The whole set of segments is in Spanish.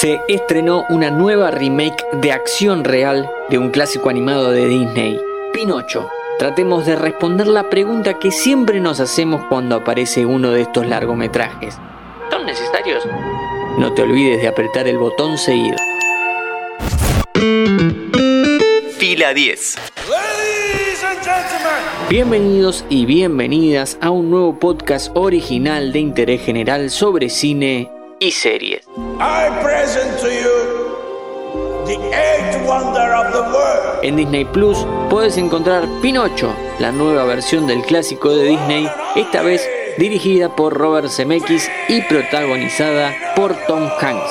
se estrenó una nueva remake de acción real de un clásico animado de Disney, Pinocho. Tratemos de responder la pregunta que siempre nos hacemos cuando aparece uno de estos largometrajes. ¿Son necesarios? No te olvides de apretar el botón seguir. Fila 10. Bienvenidos y bienvenidas a un nuevo podcast original de interés general sobre cine y series. En Disney Plus puedes encontrar Pinocho, la nueva versión del clásico de Disney, esta vez dirigida por Robert Zemeckis y protagonizada por Tom Hanks.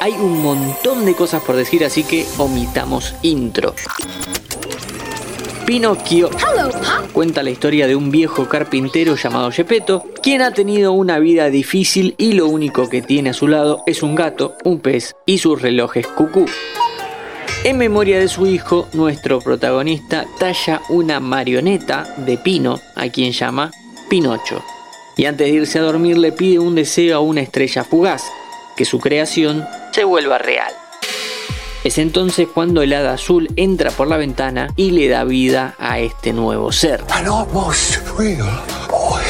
Hay un montón de cosas por decir, así que omitamos intro. Pinocchio cuenta la historia de un viejo carpintero llamado Gepetto, quien ha tenido una vida difícil y lo único que tiene a su lado es un gato, un pez y sus relojes cucú. En memoria de su hijo, nuestro protagonista talla una marioneta de Pino, a quien llama Pinocho. Y antes de irse a dormir le pide un deseo a una estrella fugaz, que su creación se vuelva real. Es entonces cuando el hada azul entra por la ventana y le da vida a este nuevo ser.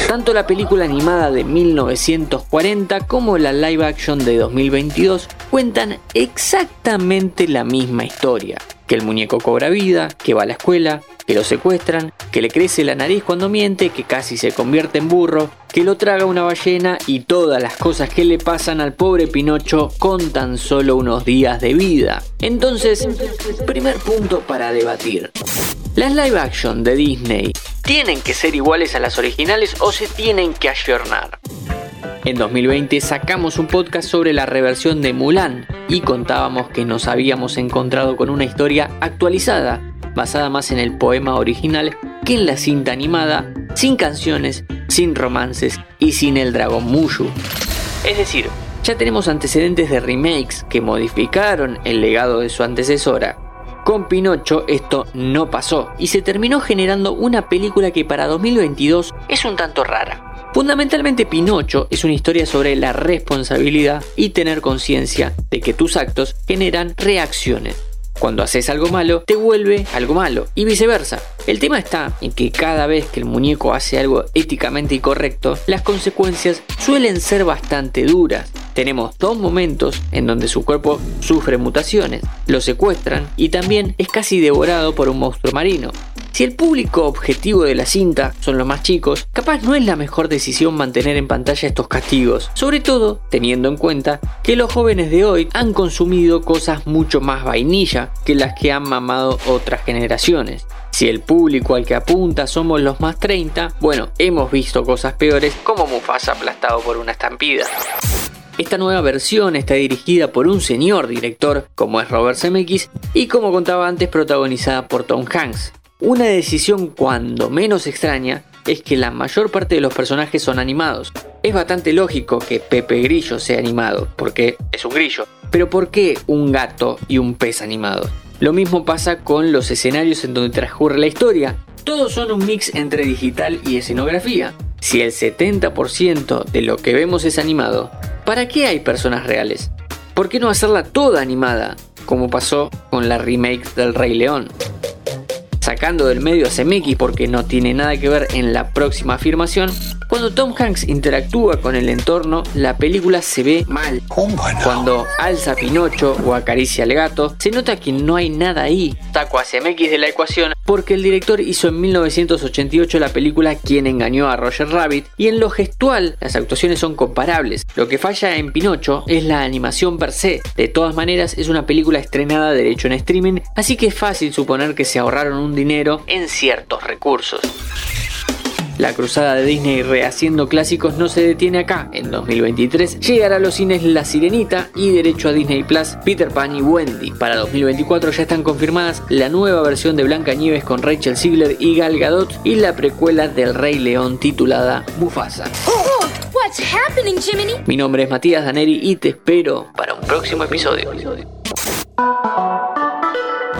Tanto la película animada de 1940 como la live action de 2022 cuentan exactamente la misma historia. Que el muñeco cobra vida, que va a la escuela, que lo secuestran, que le crece la nariz cuando miente, que casi se convierte en burro, que lo traga una ballena y todas las cosas que le pasan al pobre Pinocho con tan solo unos días de vida. Entonces, primer punto para debatir. ¿Las live action de Disney tienen que ser iguales a las originales o se tienen que ayornar? En 2020 sacamos un podcast sobre la reversión de Mulan y contábamos que nos habíamos encontrado con una historia actualizada basada más en el poema original que en la cinta animada, sin canciones, sin romances y sin el dragón Mushu. Es decir, ya tenemos antecedentes de remakes que modificaron el legado de su antecesora. Con Pinocho esto no pasó y se terminó generando una película que para 2022 es un tanto rara. Fundamentalmente Pinocho es una historia sobre la responsabilidad y tener conciencia de que tus actos generan reacciones cuando haces algo malo, te vuelve algo malo. Y viceversa. El tema está en que cada vez que el muñeco hace algo éticamente incorrecto, las consecuencias suelen ser bastante duras. Tenemos dos momentos en donde su cuerpo sufre mutaciones, lo secuestran y también es casi devorado por un monstruo marino. Si el público objetivo de la cinta son los más chicos, capaz no es la mejor decisión mantener en pantalla estos castigos, sobre todo teniendo en cuenta que los jóvenes de hoy han consumido cosas mucho más vainilla que las que han mamado otras generaciones. Si el público al que apunta somos los más 30, bueno, hemos visto cosas peores como Mufasa aplastado por una estampida. Esta nueva versión está dirigida por un señor director como es Robert Zemeckis y como contaba antes protagonizada por Tom Hanks. Una decisión cuando menos extraña es que la mayor parte de los personajes son animados. Es bastante lógico que Pepe Grillo sea animado, porque es un grillo. Pero ¿por qué un gato y un pez animados? Lo mismo pasa con los escenarios en donde transcurre la historia. Todos son un mix entre digital y escenografía. Si el 70% de lo que vemos es animado, ¿para qué hay personas reales? ¿Por qué no hacerla toda animada, como pasó con la remake del Rey León? Sacando del medio a Zemeckis porque no tiene nada que ver en la próxima afirmación, cuando Tom Hanks interactúa con el entorno, la película se ve mal. Cuando alza a Pinocho o acaricia al gato, se nota que no hay nada ahí. Saco a CMX de la ecuación porque el director hizo en 1988 la película Quien engañó a Roger Rabbit y en lo gestual las actuaciones son comparables. Lo que falla en Pinocho es la animación per se. De todas maneras es una película estrenada derecho en streaming, así que es fácil suponer que se ahorraron un dinero en ciertos recursos. La cruzada de Disney rehaciendo clásicos no se detiene acá. En 2023 llegará a los cines La Sirenita y derecho a Disney Plus Peter Pan y Wendy. Para 2024 ya están confirmadas la nueva versión de Blanca Nieves con Rachel Ziegler y Gal Gadot y la precuela del Rey León titulada Mufasa. Mi nombre es Matías Daneri y te espero para un próximo episodio.